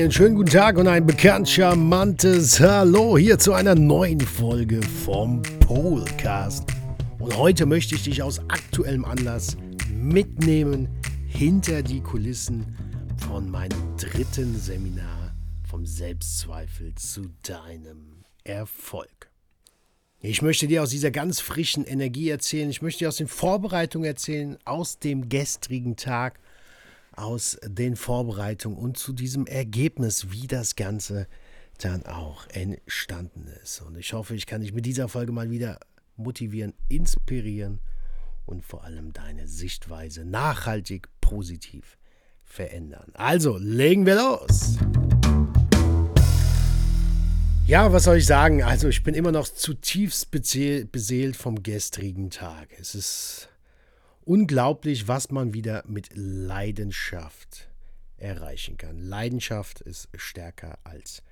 Einen schönen guten Tag und ein bekannt charmantes Hallo hier zu einer neuen Folge vom Polcast. Und heute möchte ich dich aus aktuellem Anlass mitnehmen hinter die Kulissen von meinem dritten Seminar vom Selbstzweifel zu deinem Erfolg. Ich möchte dir aus dieser ganz frischen Energie erzählen, ich möchte dir aus den Vorbereitungen erzählen, aus dem gestrigen Tag aus den Vorbereitungen und zu diesem Ergebnis, wie das Ganze dann auch entstanden ist. Und ich hoffe, ich kann dich mit dieser Folge mal wieder motivieren, inspirieren und vor allem deine Sichtweise nachhaltig positiv verändern. Also, legen wir los! Ja, was soll ich sagen? Also, ich bin immer noch zutiefst beseelt vom gestrigen Tag. Es ist unglaublich, was man wieder mit Leidenschaft erreichen kann. Leidenschaft ist stärker als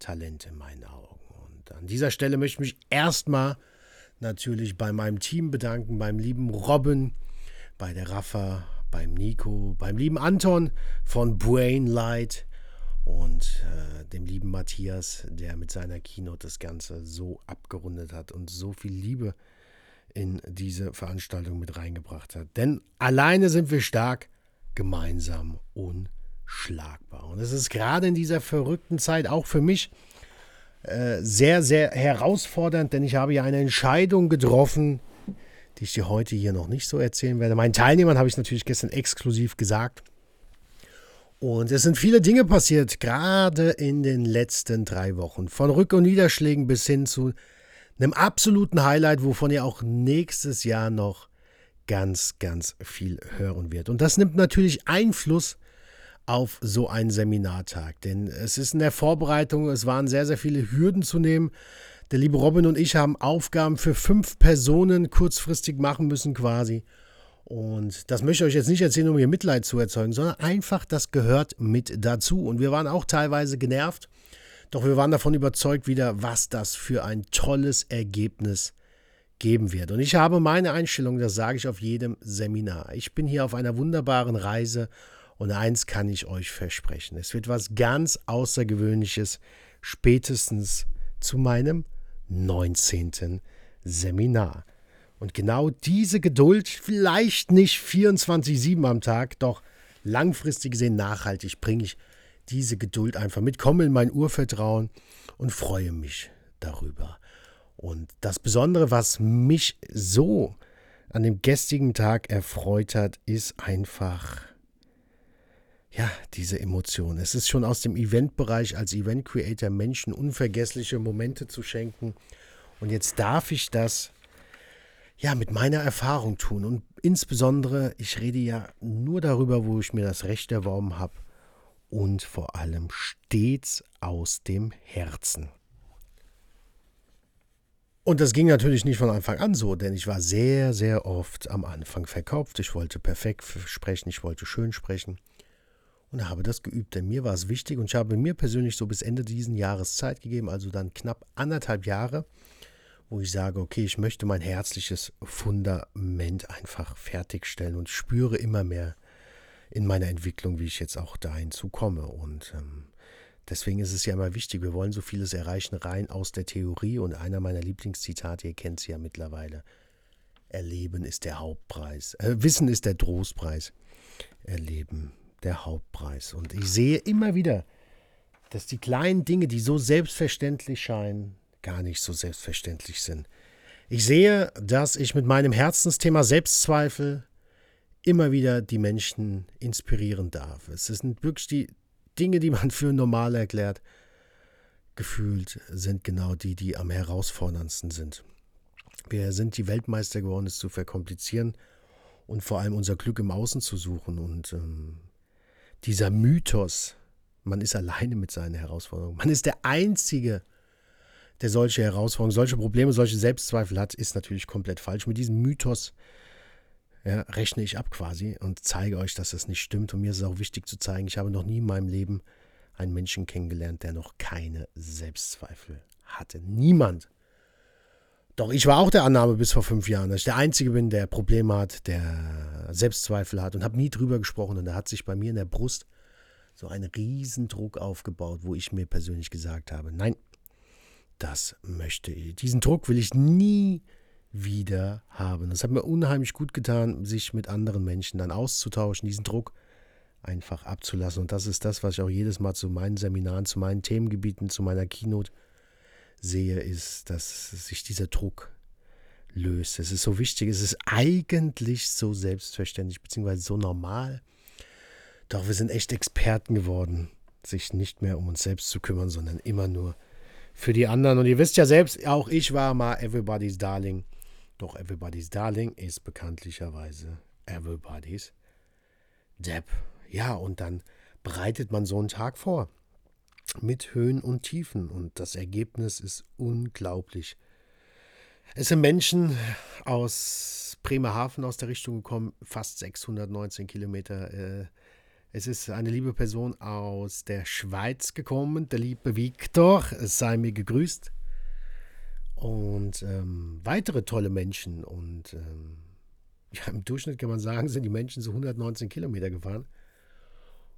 Talent in meinen Augen. Und an dieser Stelle möchte ich mich erstmal natürlich bei meinem Team bedanken, beim lieben Robin, bei der Rafa, beim Nico, beim lieben Anton von Brain Light und äh, dem lieben Matthias, der mit seiner Keynote das Ganze so abgerundet hat und so viel Liebe äh, in diese Veranstaltung mit reingebracht hat. Denn alleine sind wir stark, gemeinsam unschlagbar. Und es ist gerade in dieser verrückten Zeit auch für mich äh, sehr, sehr herausfordernd, denn ich habe ja eine Entscheidung getroffen, die ich dir heute hier noch nicht so erzählen werde. Meinen Teilnehmern habe ich natürlich gestern exklusiv gesagt. Und es sind viele Dinge passiert, gerade in den letzten drei Wochen. Von Rück- und Niederschlägen bis hin zu einem absoluten Highlight, wovon ihr auch nächstes Jahr noch ganz, ganz viel hören wird. Und das nimmt natürlich Einfluss auf so einen Seminartag, denn es ist in der Vorbereitung, es waren sehr, sehr viele Hürden zu nehmen. Der liebe Robin und ich haben Aufgaben für fünf Personen kurzfristig machen müssen quasi. Und das möchte ich euch jetzt nicht erzählen, um ihr Mitleid zu erzeugen, sondern einfach, das gehört mit dazu. Und wir waren auch teilweise genervt doch wir waren davon überzeugt wieder, was das für ein tolles Ergebnis geben wird. Und ich habe meine Einstellung, das sage ich auf jedem Seminar. Ich bin hier auf einer wunderbaren Reise und eins kann ich euch versprechen. Es wird was ganz Außergewöhnliches spätestens zu meinem 19. Seminar. Und genau diese Geduld, vielleicht nicht 24-7 am Tag, doch langfristig gesehen nachhaltig, bringe ich diese Geduld einfach mit, komme in mein Urvertrauen und freue mich darüber. Und das Besondere, was mich so an dem gestrigen Tag erfreut hat, ist einfach, ja, diese Emotion. Es ist schon aus dem Eventbereich als Event Creator Menschen unvergessliche Momente zu schenken. Und jetzt darf ich das ja mit meiner Erfahrung tun. Und insbesondere, ich rede ja nur darüber, wo ich mir das Recht erworben habe und vor allem stets aus dem Herzen. Und das ging natürlich nicht von Anfang an so, denn ich war sehr, sehr oft am Anfang verkauft. Ich wollte perfekt sprechen, ich wollte schön sprechen und habe das geübt, denn mir war es wichtig und ich habe mir persönlich so bis Ende dieses Jahres Zeit gegeben, also dann knapp anderthalb Jahre, wo ich sage, okay, ich möchte mein herzliches Fundament einfach fertigstellen und spüre immer mehr, in meiner Entwicklung, wie ich jetzt auch dahin zukomme. Und ähm, deswegen ist es ja immer wichtig, wir wollen so vieles erreichen, rein aus der Theorie. Und einer meiner Lieblingszitate, ihr kennt sie ja mittlerweile, Erleben ist der Hauptpreis. Äh, Wissen ist der Trostpreis. Erleben der Hauptpreis. Und ich sehe immer wieder, dass die kleinen Dinge, die so selbstverständlich scheinen, gar nicht so selbstverständlich sind. Ich sehe, dass ich mit meinem Herzensthema Selbstzweifel immer wieder die Menschen inspirieren darf. Es sind wirklich die Dinge, die man für normal erklärt, gefühlt sind genau die, die am herausforderndsten sind. Wir sind die Weltmeister geworden, es zu verkomplizieren und vor allem unser Glück im Außen zu suchen. Und ähm, dieser Mythos, man ist alleine mit seinen Herausforderungen, man ist der Einzige, der solche Herausforderungen, solche Probleme, solche Selbstzweifel hat, ist natürlich komplett falsch. Mit diesem Mythos ja, rechne ich ab quasi und zeige euch, dass das nicht stimmt. Und mir ist es auch wichtig zu zeigen, ich habe noch nie in meinem Leben einen Menschen kennengelernt, der noch keine Selbstzweifel hatte. Niemand. Doch ich war auch der Annahme bis vor fünf Jahren, dass ich der Einzige bin, der Probleme hat, der Selbstzweifel hat und habe nie drüber gesprochen. Und da hat sich bei mir in der Brust so einen Riesendruck aufgebaut, wo ich mir persönlich gesagt habe, nein, das möchte ich. Diesen Druck will ich nie wieder haben. Das hat mir unheimlich gut getan, sich mit anderen Menschen dann auszutauschen, diesen Druck einfach abzulassen. Und das ist das, was ich auch jedes Mal zu meinen Seminaren, zu meinen Themengebieten, zu meiner Keynote sehe, ist, dass sich dieser Druck löst. Es ist so wichtig, es ist eigentlich so selbstverständlich, beziehungsweise so normal. Doch wir sind echt Experten geworden, sich nicht mehr um uns selbst zu kümmern, sondern immer nur für die anderen. Und ihr wisst ja selbst, auch ich war mal Everybody's Darling. Doch Everybody's Darling ist bekanntlicherweise Everybody's Depp. Ja, und dann bereitet man so einen Tag vor. Mit Höhen und Tiefen. Und das Ergebnis ist unglaublich. Es sind Menschen aus Bremerhaven aus der Richtung gekommen, fast 619 Kilometer. Äh, es ist eine liebe Person aus der Schweiz gekommen, der liebe Viktor. Es sei mir gegrüßt. Und ähm, weitere tolle Menschen. Und ähm, ja, im Durchschnitt kann man sagen, sind die Menschen so 119 Kilometer gefahren.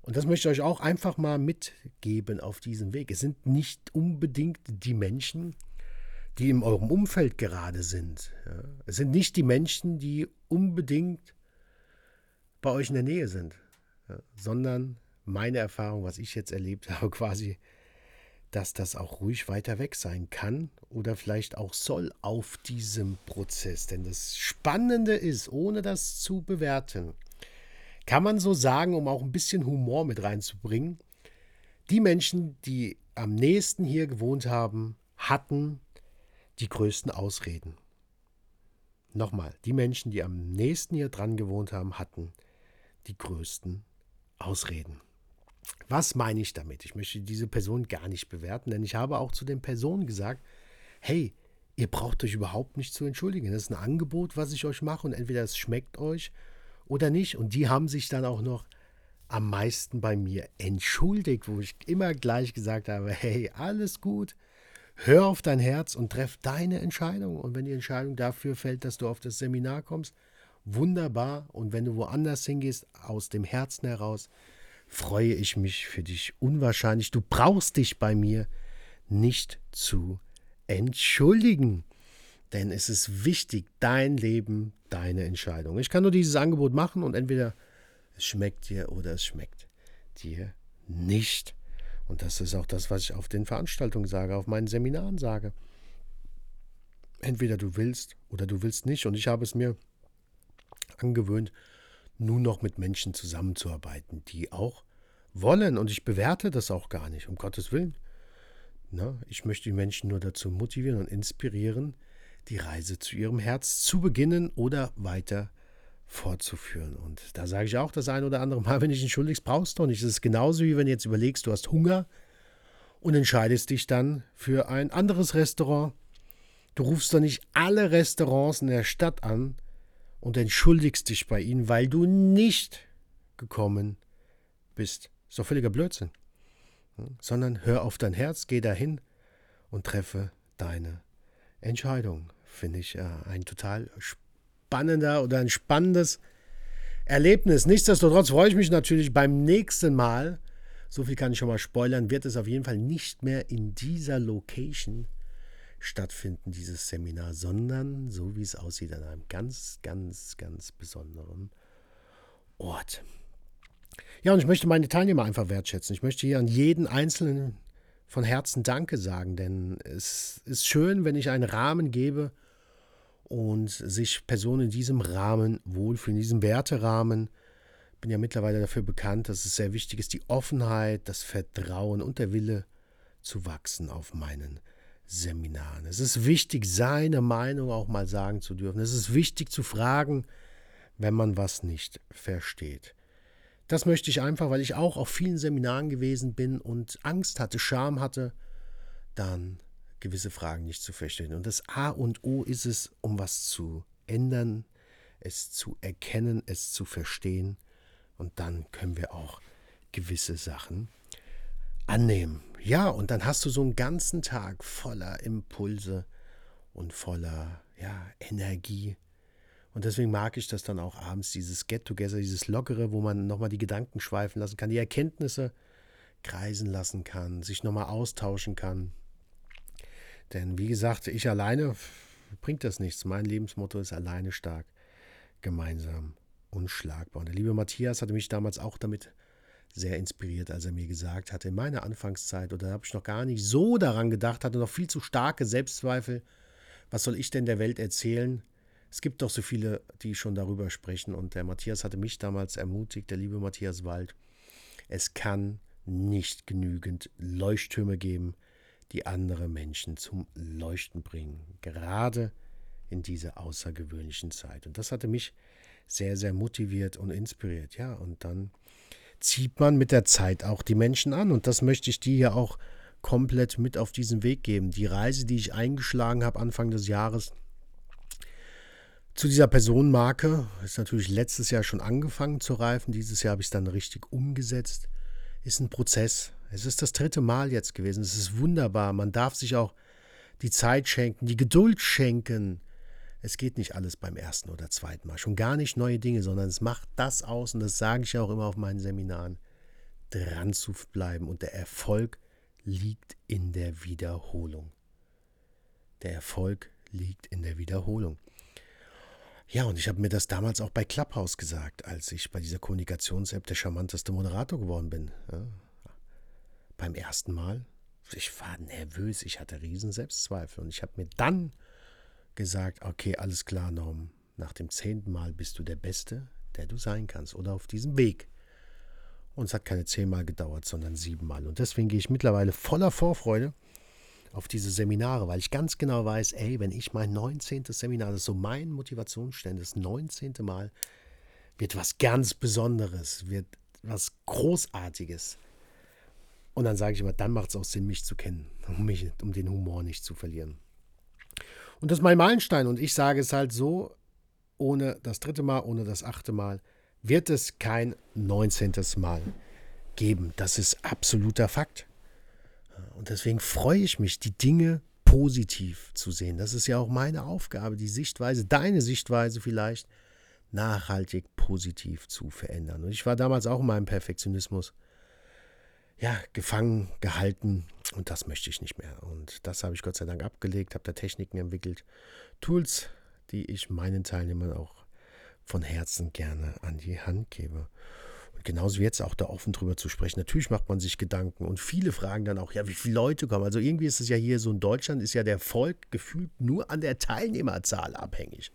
Und das möchte ich euch auch einfach mal mitgeben auf diesem Weg. Es sind nicht unbedingt die Menschen, die in eurem Umfeld gerade sind. Ja. Es sind nicht die Menschen, die unbedingt bei euch in der Nähe sind, ja, sondern meine Erfahrung, was ich jetzt erlebt habe, quasi, dass das auch ruhig weiter weg sein kann oder vielleicht auch soll auf diesem Prozess. Denn das Spannende ist, ohne das zu bewerten, kann man so sagen, um auch ein bisschen Humor mit reinzubringen, die Menschen, die am nächsten hier gewohnt haben, hatten die größten Ausreden. Nochmal, die Menschen, die am nächsten hier dran gewohnt haben, hatten die größten Ausreden. Was meine ich damit? Ich möchte diese Person gar nicht bewerten, denn ich habe auch zu den Personen gesagt, hey, ihr braucht euch überhaupt nicht zu entschuldigen. Das ist ein Angebot, was ich euch mache und entweder es schmeckt euch oder nicht. Und die haben sich dann auch noch am meisten bei mir entschuldigt, wo ich immer gleich gesagt habe, hey, alles gut, hör auf dein Herz und treff deine Entscheidung. Und wenn die Entscheidung dafür fällt, dass du auf das Seminar kommst, wunderbar. Und wenn du woanders hingehst, aus dem Herzen heraus, freue ich mich für dich unwahrscheinlich. Du brauchst dich bei mir nicht zu entschuldigen. Denn es ist wichtig, dein Leben, deine Entscheidung. Ich kann nur dieses Angebot machen und entweder es schmeckt dir oder es schmeckt dir nicht. Und das ist auch das, was ich auf den Veranstaltungen sage, auf meinen Seminaren sage. Entweder du willst oder du willst nicht. Und ich habe es mir angewöhnt, nun noch mit Menschen zusammenzuarbeiten, die auch wollen. Und ich bewerte das auch gar nicht, um Gottes Willen. Na, ich möchte die Menschen nur dazu motivieren und inspirieren, die Reise zu ihrem Herz zu beginnen oder weiter fortzuführen. Und da sage ich auch das ein oder andere Mal, wenn ich entschuldigst, brauchst du nicht. Es ist genauso wie wenn du jetzt überlegst, du hast Hunger und entscheidest dich dann für ein anderes Restaurant. Du rufst doch nicht alle Restaurants in der Stadt an und entschuldigst dich bei ihnen, weil du nicht gekommen bist. Ist doch völliger Blödsinn. Sondern hör auf dein Herz, geh dahin und treffe deine Entscheidung. Finde ich äh, ein total spannender oder ein spannendes Erlebnis. Nichtsdestotrotz freue ich mich natürlich beim nächsten Mal, so viel kann ich schon mal spoilern, wird es auf jeden Fall nicht mehr in dieser Location stattfinden, dieses Seminar, sondern so wie es aussieht, an einem ganz, ganz, ganz besonderen Ort. Ja, und ich möchte meine Teilnehmer einfach wertschätzen. Ich möchte hier an jeden Einzelnen von Herzen Danke sagen, denn es ist schön, wenn ich einen Rahmen gebe und sich Personen in diesem Rahmen wohlfühlen, in diesem Werterahmen. Ich bin ja mittlerweile dafür bekannt, dass es sehr wichtig ist, die Offenheit, das Vertrauen und der Wille zu wachsen auf meinen Seminaren. Es ist wichtig, seine Meinung auch mal sagen zu dürfen. Es ist wichtig zu fragen, wenn man was nicht versteht. Das möchte ich einfach, weil ich auch auf vielen Seminaren gewesen bin und Angst hatte, Scham hatte, dann gewisse Fragen nicht zu verstehen. Und das A und O ist es, um was zu ändern, es zu erkennen, es zu verstehen. Und dann können wir auch gewisse Sachen annehmen. Ja, und dann hast du so einen ganzen Tag voller Impulse und voller ja, Energie und deswegen mag ich das dann auch abends, dieses Get-Together, dieses Lockere, wo man nochmal die Gedanken schweifen lassen kann, die Erkenntnisse kreisen lassen kann, sich nochmal austauschen kann. Denn wie gesagt, ich alleine bringt das nichts. Mein Lebensmotto ist alleine stark, gemeinsam unschlagbar. Und der liebe Matthias hatte mich damals auch damit sehr inspiriert, als er mir gesagt hatte, in meiner Anfangszeit, oder da habe ich noch gar nicht so daran gedacht, hatte noch viel zu starke Selbstzweifel. Was soll ich denn der Welt erzählen? Es gibt doch so viele, die schon darüber sprechen. Und der Matthias hatte mich damals ermutigt, der liebe Matthias Wald. Es kann nicht genügend Leuchttürme geben, die andere Menschen zum Leuchten bringen. Gerade in dieser außergewöhnlichen Zeit. Und das hatte mich sehr, sehr motiviert und inspiriert. Ja, und dann zieht man mit der Zeit auch die Menschen an. Und das möchte ich dir ja auch komplett mit auf diesen Weg geben. Die Reise, die ich eingeschlagen habe Anfang des Jahres zu dieser Personenmarke, ist natürlich letztes Jahr schon angefangen zu reifen. Dieses Jahr habe ich es dann richtig umgesetzt. Ist ein Prozess. Es ist das dritte Mal jetzt gewesen. Es ist wunderbar. Man darf sich auch die Zeit schenken, die Geduld schenken, es geht nicht alles beim ersten oder zweiten Mal. Schon gar nicht neue Dinge, sondern es macht das aus, und das sage ich auch immer auf meinen Seminaren, dran zu bleiben. Und der Erfolg liegt in der Wiederholung. Der Erfolg liegt in der Wiederholung. Ja, und ich habe mir das damals auch bei Clubhouse gesagt, als ich bei dieser Kommunikations-App der charmanteste Moderator geworden bin. Ja. Beim ersten Mal. Ich war nervös, ich hatte riesen Selbstzweifel und ich habe mir dann gesagt, okay, alles klar, Norm, nach dem zehnten Mal bist du der Beste, der du sein kannst oder auf diesem Weg. Und es hat keine zehnmal gedauert, sondern siebenmal. Und deswegen gehe ich mittlerweile voller Vorfreude auf diese Seminare, weil ich ganz genau weiß, ey, wenn ich mein 19. Seminar, das ist so mein Motivationsstand, das 19. Mal, wird was ganz Besonderes, wird was Großartiges. Und dann sage ich immer, dann macht es auch Sinn, mich zu kennen, um, mich, um den Humor nicht zu verlieren. Und das ist mein Meilenstein. Und ich sage es halt so, ohne das dritte Mal, ohne das achte Mal, wird es kein 19. Mal geben. Das ist absoluter Fakt. Und deswegen freue ich mich, die Dinge positiv zu sehen. Das ist ja auch meine Aufgabe, die Sichtweise, deine Sichtweise vielleicht, nachhaltig positiv zu verändern. Und ich war damals auch in meinem Perfektionismus ja, gefangen gehalten und das möchte ich nicht mehr. Und das habe ich Gott sei Dank abgelegt, habe da Techniken entwickelt, Tools, die ich meinen Teilnehmern auch von Herzen gerne an die Hand gebe. Genauso wie jetzt auch da offen drüber zu sprechen. Natürlich macht man sich Gedanken und viele fragen dann auch, ja, wie viele Leute kommen. Also irgendwie ist es ja hier so in Deutschland, ist ja der Volk gefühlt nur an der Teilnehmerzahl abhängig.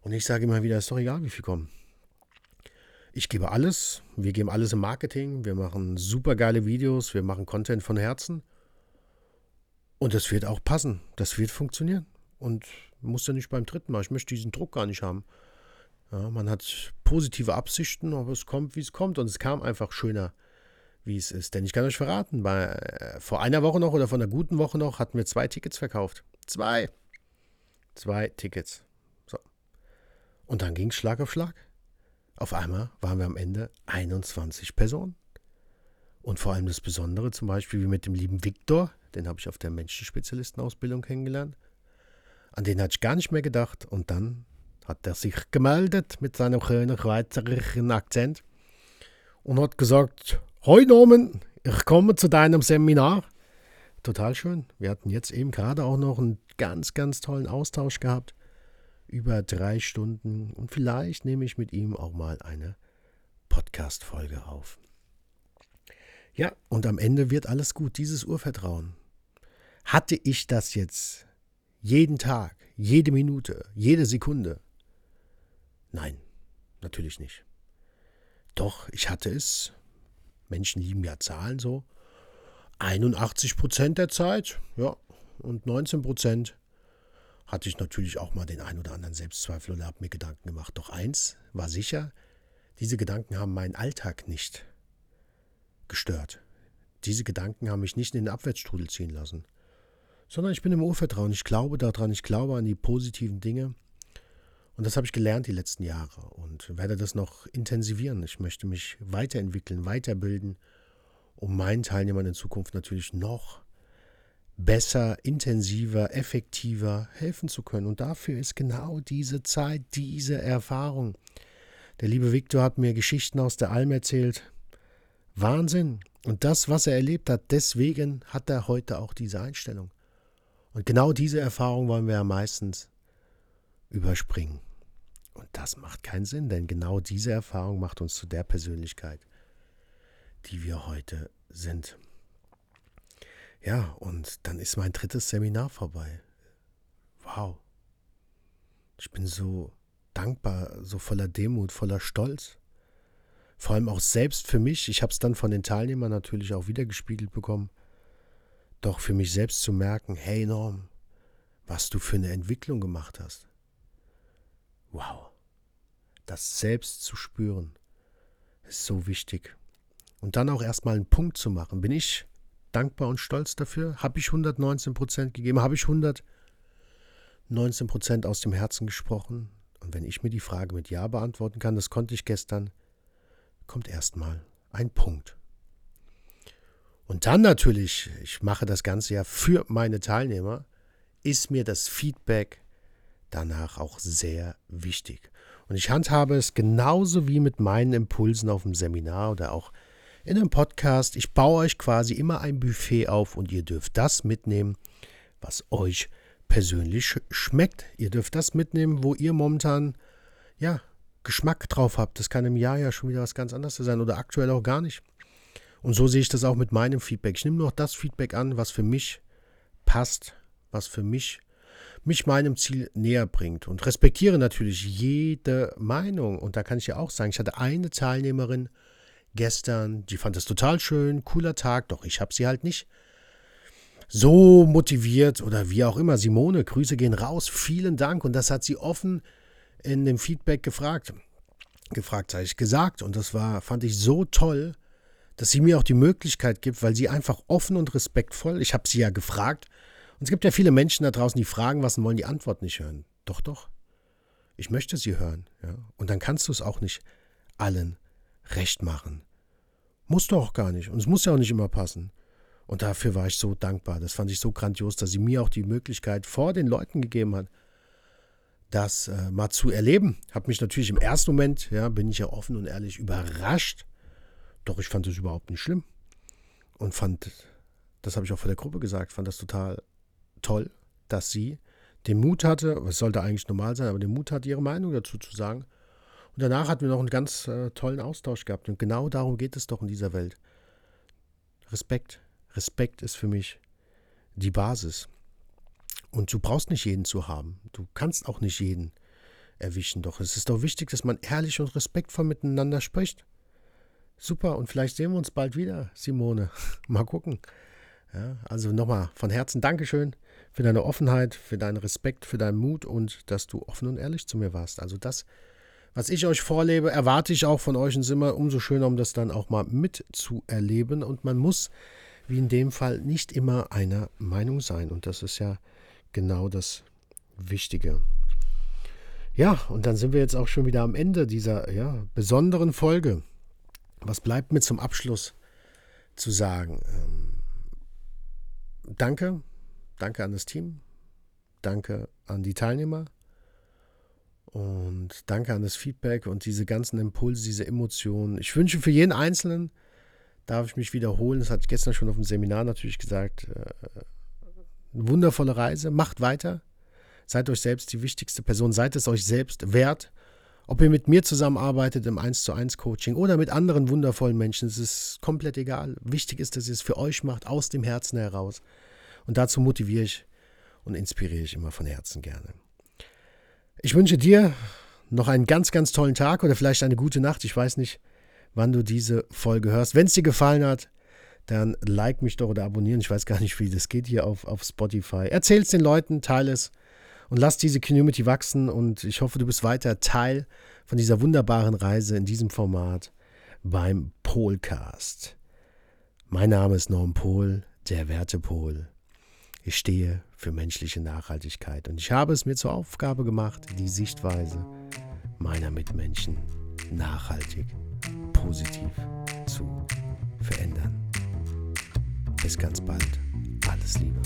Und ich sage immer wieder, ist doch egal, wie viele kommen. Ich gebe alles. Wir geben alles im Marketing. Wir machen super geile Videos. Wir machen Content von Herzen. Und das wird auch passen. Das wird funktionieren. Und muss ja nicht beim dritten Mal. Ich möchte diesen Druck gar nicht haben. Ja, man hat positive Absichten, aber es kommt, wie es kommt. Und es kam einfach schöner, wie es ist. Denn ich kann euch verraten, bei, äh, vor einer Woche noch oder vor einer guten Woche noch hatten wir zwei Tickets verkauft. Zwei. Zwei Tickets. So. Und dann ging es Schlag auf Schlag. Auf einmal waren wir am Ende 21 Personen. Und vor allem das Besondere, zum Beispiel wie mit dem lieben Viktor, den habe ich auf der Menschenspezialistenausbildung kennengelernt. An den hatte ich gar nicht mehr gedacht. Und dann hat er sich gemeldet mit seinem schönen schweizerischen Akzent und hat gesagt: Hoi Norman, ich komme zu deinem Seminar. Total schön. Wir hatten jetzt eben gerade auch noch einen ganz, ganz tollen Austausch gehabt über drei Stunden und vielleicht nehme ich mit ihm auch mal eine Podcast-Folge auf. Ja, und am Ende wird alles gut, dieses Urvertrauen. Hatte ich das jetzt jeden Tag, jede Minute, jede Sekunde? Nein, natürlich nicht. Doch, ich hatte es. Menschen lieben ja Zahlen so. 81 Prozent der Zeit, ja, und 19 Prozent hatte ich natürlich auch mal den ein oder anderen Selbstzweifel oder habe mir Gedanken gemacht. Doch eins war sicher, diese Gedanken haben meinen Alltag nicht gestört. Diese Gedanken haben mich nicht in den Abwärtsstrudel ziehen lassen. Sondern ich bin im Urvertrauen. Ich glaube daran, ich glaube an die positiven Dinge. Und das habe ich gelernt die letzten Jahre und werde das noch intensivieren. Ich möchte mich weiterentwickeln, weiterbilden, um meinen Teilnehmern in Zukunft natürlich noch besser, intensiver, effektiver helfen zu können. Und dafür ist genau diese Zeit, diese Erfahrung. Der liebe Viktor hat mir Geschichten aus der Alm erzählt. Wahnsinn. Und das, was er erlebt hat, deswegen hat er heute auch diese Einstellung. Und genau diese Erfahrung wollen wir ja meistens überspringen. Und das macht keinen Sinn, denn genau diese Erfahrung macht uns zu der Persönlichkeit, die wir heute sind. Ja, und dann ist mein drittes Seminar vorbei. Wow. Ich bin so dankbar, so voller Demut, voller Stolz. Vor allem auch selbst für mich. Ich habe es dann von den Teilnehmern natürlich auch wieder gespiegelt bekommen. Doch für mich selbst zu merken, hey Norm, was du für eine Entwicklung gemacht hast. Wow. Das selbst zu spüren, ist so wichtig. Und dann auch erstmal einen Punkt zu machen. Bin ich dankbar und stolz dafür? Habe ich 119 Prozent gegeben? Habe ich 119 Prozent aus dem Herzen gesprochen? Und wenn ich mir die Frage mit Ja beantworten kann, das konnte ich gestern, kommt erstmal ein Punkt. Und dann natürlich, ich mache das Ganze ja für meine Teilnehmer, ist mir das Feedback danach auch sehr wichtig. Und ich handhabe es genauso wie mit meinen Impulsen auf dem Seminar oder auch in einem Podcast. Ich baue euch quasi immer ein Buffet auf und ihr dürft das mitnehmen, was euch persönlich schmeckt. Ihr dürft das mitnehmen, wo ihr momentan ja Geschmack drauf habt. Das kann im Jahr ja schon wieder was ganz anderes sein oder aktuell auch gar nicht. Und so sehe ich das auch mit meinem Feedback. Ich nehme noch das Feedback an, was für mich passt, was für mich mich meinem Ziel näher bringt und respektiere natürlich jede Meinung. Und da kann ich ja auch sagen, ich hatte eine Teilnehmerin gestern, die fand es total schön, cooler Tag, doch ich habe sie halt nicht so motiviert oder wie auch immer. Simone, Grüße gehen raus, vielen Dank. Und das hat sie offen in dem Feedback gefragt. Gefragt, habe ich gesagt. Und das war, fand ich so toll, dass sie mir auch die Möglichkeit gibt, weil sie einfach offen und respektvoll, ich habe sie ja gefragt, und es gibt ja viele Menschen da draußen, die fragen was und wollen die Antwort nicht hören. Doch, doch. Ich möchte sie hören. Ja? Und dann kannst du es auch nicht allen recht machen. Musst du auch gar nicht. Und es muss ja auch nicht immer passen. Und dafür war ich so dankbar. Das fand ich so grandios, dass sie mir auch die Möglichkeit vor den Leuten gegeben hat, das äh, mal zu erleben. Habe mich natürlich im ersten Moment, ja, bin ich ja offen und ehrlich überrascht, doch ich fand es überhaupt nicht schlimm. Und fand, das habe ich auch vor der Gruppe gesagt, fand das total toll, dass sie den Mut hatte, es sollte eigentlich normal sein, aber den Mut hatte, ihre Meinung dazu zu sagen. Und danach hatten wir noch einen ganz äh, tollen Austausch gehabt. Und genau darum geht es doch in dieser Welt. Respekt. Respekt ist für mich die Basis. Und du brauchst nicht jeden zu haben. Du kannst auch nicht jeden erwischen. Doch es ist doch wichtig, dass man ehrlich und respektvoll miteinander spricht. Super, und vielleicht sehen wir uns bald wieder, Simone. Mal gucken. Ja, also nochmal von Herzen Dankeschön für deine Offenheit, für deinen Respekt, für deinen Mut und dass du offen und ehrlich zu mir warst. Also das, was ich euch vorlebe, erwarte ich auch von euch und immer umso schöner, um das dann auch mal mitzuerleben. Und man muss, wie in dem Fall, nicht immer einer Meinung sein. Und das ist ja genau das Wichtige. Ja, und dann sind wir jetzt auch schon wieder am Ende dieser ja, besonderen Folge. Was bleibt mir zum Abschluss zu sagen? Ähm, danke, danke an das Team, danke an die Teilnehmer und danke an das Feedback und diese ganzen Impulse, diese Emotionen. Ich wünsche für jeden Einzelnen, darf ich mich wiederholen, das hatte ich gestern schon auf dem Seminar natürlich gesagt, äh, eine wundervolle Reise, macht weiter, seid euch selbst die wichtigste Person, seid es euch selbst wert ob ihr mit mir zusammenarbeitet im 1 zu 1 Coaching oder mit anderen wundervollen Menschen, es ist komplett egal. Wichtig ist, dass ihr es für euch macht, aus dem Herzen heraus. Und dazu motiviere ich und inspiriere ich immer von Herzen gerne. Ich wünsche dir noch einen ganz, ganz tollen Tag oder vielleicht eine gute Nacht. Ich weiß nicht, wann du diese Folge hörst. Wenn es dir gefallen hat, dann like mich doch oder abonnieren. Ich weiß gar nicht, wie das geht hier auf, auf Spotify. Erzähl es den Leuten, teile es und lass diese Community wachsen und ich hoffe, du bist weiter Teil von dieser wunderbaren Reise in diesem Format beim Polcast. Mein Name ist Norm Pohl, der Wertepol. Ich stehe für menschliche Nachhaltigkeit und ich habe es mir zur Aufgabe gemacht, die Sichtweise meiner Mitmenschen nachhaltig, positiv zu verändern. Bis ganz bald. Alles Liebe.